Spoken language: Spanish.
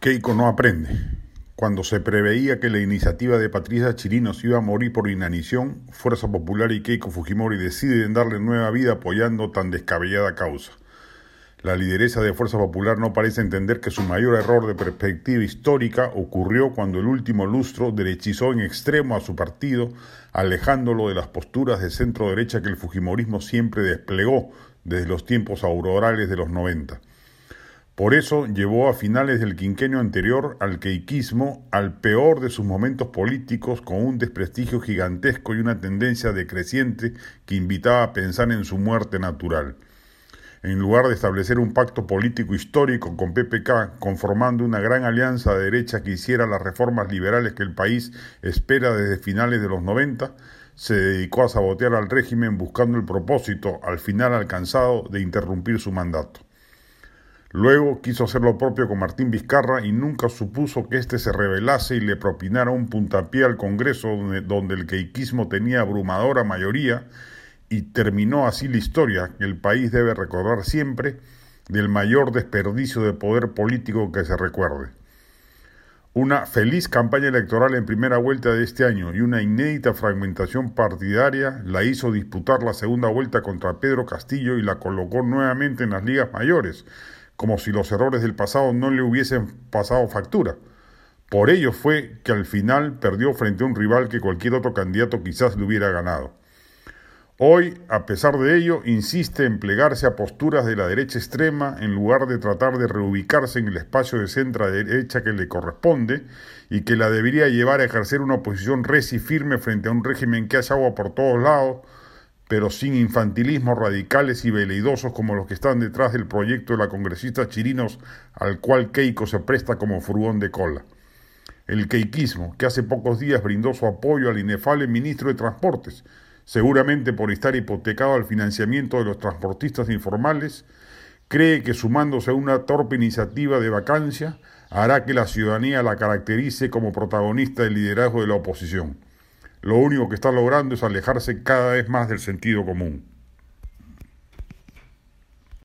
Keiko no aprende. Cuando se preveía que la iniciativa de Patricia Chirinos iba a morir por inanición, Fuerza Popular y Keiko Fujimori deciden darle nueva vida apoyando tan descabellada causa. La lideresa de Fuerza Popular no parece entender que su mayor error de perspectiva histórica ocurrió cuando el último lustro derechizó en extremo a su partido, alejándolo de las posturas de centro derecha que el Fujimorismo siempre desplegó desde los tiempos aurorales de los 90. Por eso llevó a finales del quinquenio anterior al queiquismo al peor de sus momentos políticos con un desprestigio gigantesco y una tendencia decreciente que invitaba a pensar en su muerte natural. En lugar de establecer un pacto político histórico con PPK, conformando una gran alianza de derecha que hiciera las reformas liberales que el país espera desde finales de los 90, se dedicó a sabotear al régimen buscando el propósito, al final alcanzado, de interrumpir su mandato. Luego quiso hacer lo propio con Martín Vizcarra y nunca supuso que éste se rebelase y le propinara un puntapié al Congreso donde, el queiquismo tenía abrumadora mayoría y terminó así la historia que el país debe recordar siempre del mayor desperdicio de poder político que se recuerde. Una feliz campaña electoral en primera vuelta de este año y una inédita fragmentación partidaria la hizo disputar la segunda vuelta contra Pedro Castillo y la colocó nuevamente en las ligas mayores, como si los errores del pasado no le hubiesen pasado factura. Por ello fue que al final perdió frente a un rival que cualquier otro candidato quizás le hubiera ganado. Hoy, a pesar de ello, insiste en plegarse a posturas de la derecha extrema en lugar de tratar de reubicarse en el espacio de centro derecha que le corresponde y que la debería llevar a ejercer una oposición res y firme frente a un régimen que hace agua por todos lados, pero sin infantilismos radicales y veleidosos como los que están detrás del proyecto de la congresista Chirinos, al cual Keiko se presta como furgón de cola. El keikismo, que hace pocos días brindó su apoyo al inefable ministro de Transportes, seguramente por estar hipotecado al financiamiento de los transportistas informales, cree que sumándose a una torpe iniciativa de vacancia hará que la ciudadanía la caracterice como protagonista del liderazgo de la oposición. Lo único que está logrando es alejarse cada vez más del sentido común.